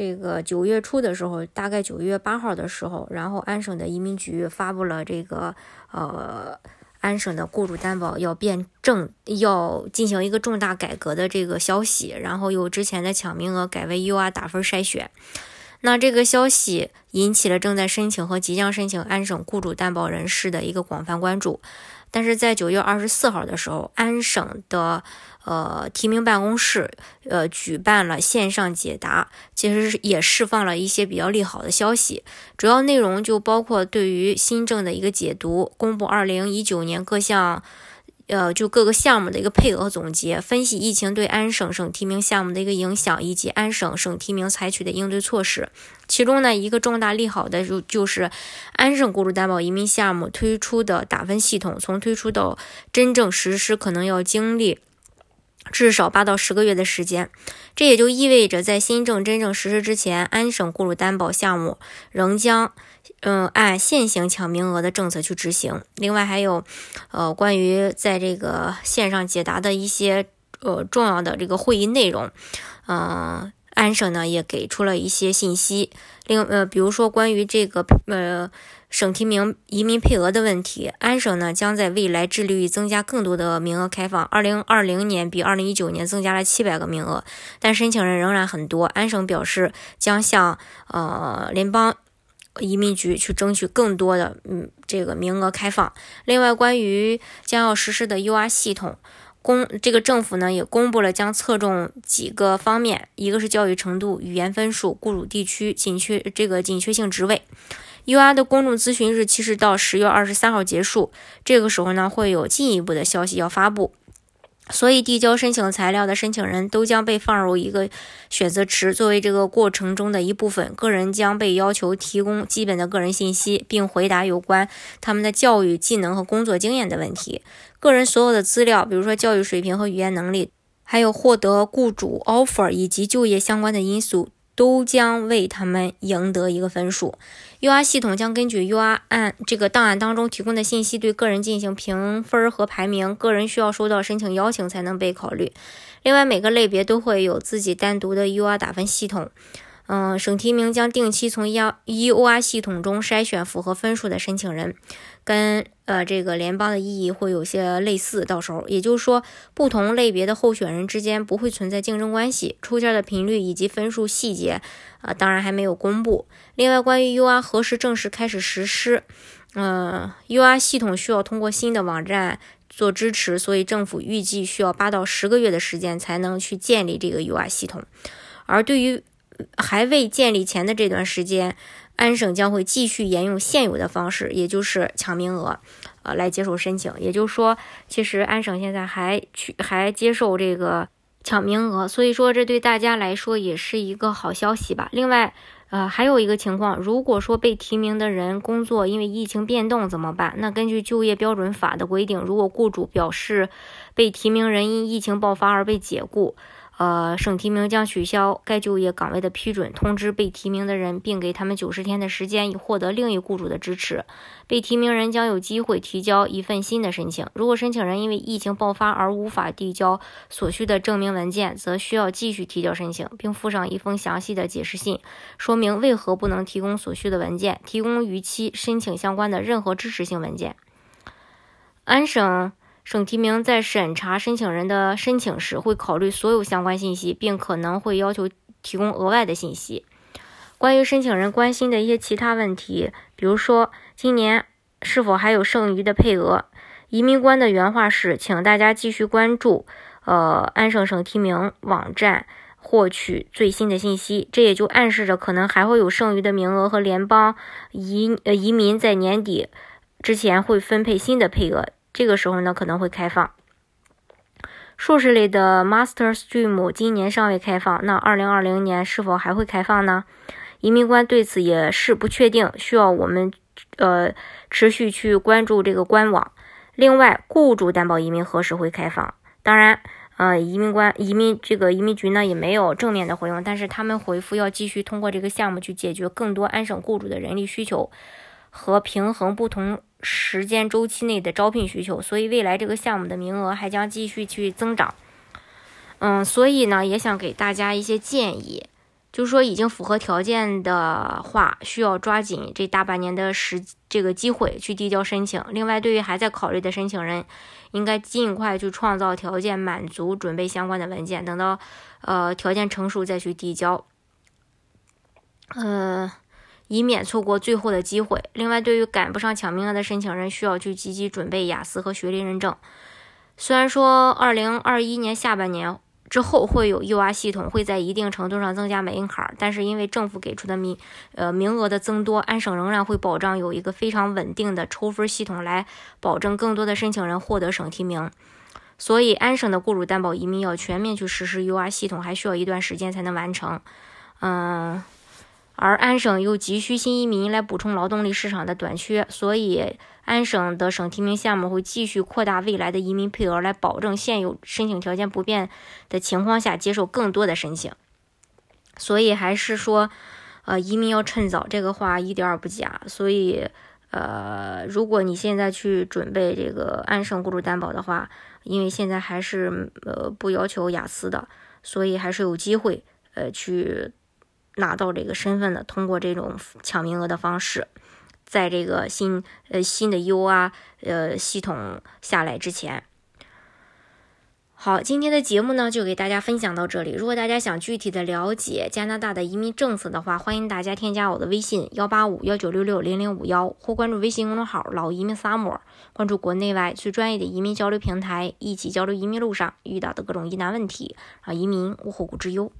这个九月初的时候，大概九月八号的时候，然后安省的移民局发布了这个呃，安省的雇主担保要变正，要进行一个重大改革的这个消息，然后由之前的抢名额改为 U R 打分筛选。那这个消息引起了正在申请和即将申请安省雇主担保人士的一个广泛关注。但是在九月二十四号的时候，安省的呃提名办公室呃举办了线上解答，其实也释放了一些比较利好的消息。主要内容就包括对于新政的一个解读，公布二零一九年各项。呃，就各个项目的一个配额总结，分析疫情对安省省提名项目的一个影响，以及安省省提名采取的应对措施。其中呢，一个重大利好的就就是安省雇主担保移民项目推出的打分系统，从推出到真正实施，可能要经历至少八到十个月的时间。这也就意味着，在新政真正实施之前，安省雇主担保项目仍将。嗯，按现行抢名额的政策去执行。另外还有，呃，关于在这个线上解答的一些呃重要的这个会议内容，嗯，安省呢也给出了一些信息。另呃，比如说关于这个呃省提名移民配额的问题，安省呢将在未来致力于增加更多的名额开放。二零二零年比二零一九年增加了七百个名额，但申请人仍然很多。安省表示将向呃联邦。移民局去争取更多的嗯这个名额开放。另外，关于将要实施的 U R 系统，公这个政府呢也公布了将侧重几个方面，一个是教育程度、语言分数、雇主地区紧缺这个紧缺性职位。U R 的公众咨询日期是到十月二十三号结束，这个时候呢会有进一步的消息要发布。所以，递交申请材料的申请人都将被放入一个选择池，作为这个过程中的一部分。个人将被要求提供基本的个人信息，并回答有关他们的教育技能和工作经验的问题。个人所有的资料，比如说教育水平和语言能力，还有获得雇主 offer 以及就业相关的因素。都将为他们赢得一个分数。U R 系统将根据 U R 案这个档案当中提供的信息，对个人进行评分和排名。个人需要收到申请邀请才能被考虑。另外，每个类别都会有自己单独的 U R 打分系统。嗯，省提名将定期从 E E O R 系统中筛选符合分数的申请人，跟呃这个联邦的意义会有些类似。到时候，也就是说，不同类别的候选人之间不会存在竞争关系。出签的频率以及分数细节啊，当然还没有公布。另外，关于 U R 何时正式开始实施，嗯，U R 系统需要通过新的网站做支持，所以政府预计需要八到十个月的时间才能去建立这个 U R 系统。而对于还未建立前的这段时间，安省将会继续沿用现有的方式，也就是抢名额，呃，来接受申请。也就是说，其实安省现在还去还接受这个抢名额，所以说这对大家来说也是一个好消息吧。另外，呃，还有一个情况，如果说被提名的人工作因为疫情变动怎么办？那根据就业标准法的规定，如果雇主表示被提名人因疫情爆发而被解雇。呃，省提名将取消该就业岗位的批准，通知被提名的人，并给他们九十天的时间以获得另一雇主的支持。被提名人将有机会提交一份新的申请。如果申请人因为疫情爆发而无法递交所需的证明文件，则需要继续提交申请，并附上一封详细的解释信，说明为何不能提供所需的文件，提供逾期申请相关的任何支持性文件。安省。省提名在审查申请人的申请时，会考虑所有相关信息，并可能会要求提供额外的信息。关于申请人关心的一些其他问题，比如说今年是否还有剩余的配额，移民官的原话是：“请大家继续关注，呃，安省省提名网站获取最新的信息。”这也就暗示着可能还会有剩余的名额和联邦移呃移民在年底之前会分配新的配额。这个时候呢，可能会开放硕士类的 Master Stream，今年尚未开放，那二零二零年是否还会开放呢？移民官对此也是不确定，需要我们呃持续去关注这个官网。另外，雇主担保移民何时会开放？当然，呃，移民官、移民这个移民局呢也没有正面的回应，但是他们回复要继续通过这个项目去解决更多安省雇主的人力需求和平衡不同时间周期内的招聘需求，所以未来这个项目的名额还将继续去增长。嗯，所以呢，也想给大家一些建议。就是说，已经符合条件的话，需要抓紧这大半年的时这个机会去递交申请。另外，对于还在考虑的申请人，应该尽快去创造条件，满足准备相关的文件，等到呃条件成熟再去递交，呃，以免错过最后的机会。另外，对于赶不上抢名额的申请人，需要去积极准备雅思和学历认证。虽然说二零二一年下半年。之后会有 UR 系统会在一定程度上增加门槛，但是因为政府给出的名呃名额的增多，安省仍然会保障有一个非常稳定的抽分系统来保证更多的申请人获得省提名。所以安省的雇主担保移民要全面去实施 UR 系统，还需要一段时间才能完成。嗯。而安省又急需新移民来补充劳动力市场的短缺，所以安省的省提名项目会继续扩大未来的移民配额，来保证现有申请条件不变的情况下接受更多的申请。所以还是说，呃，移民要趁早，这个话一点儿不假。所以，呃，如果你现在去准备这个安省雇主担保的话，因为现在还是呃不要求雅思的，所以还是有机会呃去。拿到这个身份的，通过这种抢名额的方式，在这个新呃新的 U 啊呃系统下来之前，好，今天的节目呢就给大家分享到这里。如果大家想具体的了解加拿大的移民政策的话，欢迎大家添加我的微信幺八五幺九六六零零五幺，或关注微信公众号“老移民萨摩”，关注国内外最专业的移民交流平台，一起交流移民路上遇到的各种疑难问题，让移民无后顾之忧。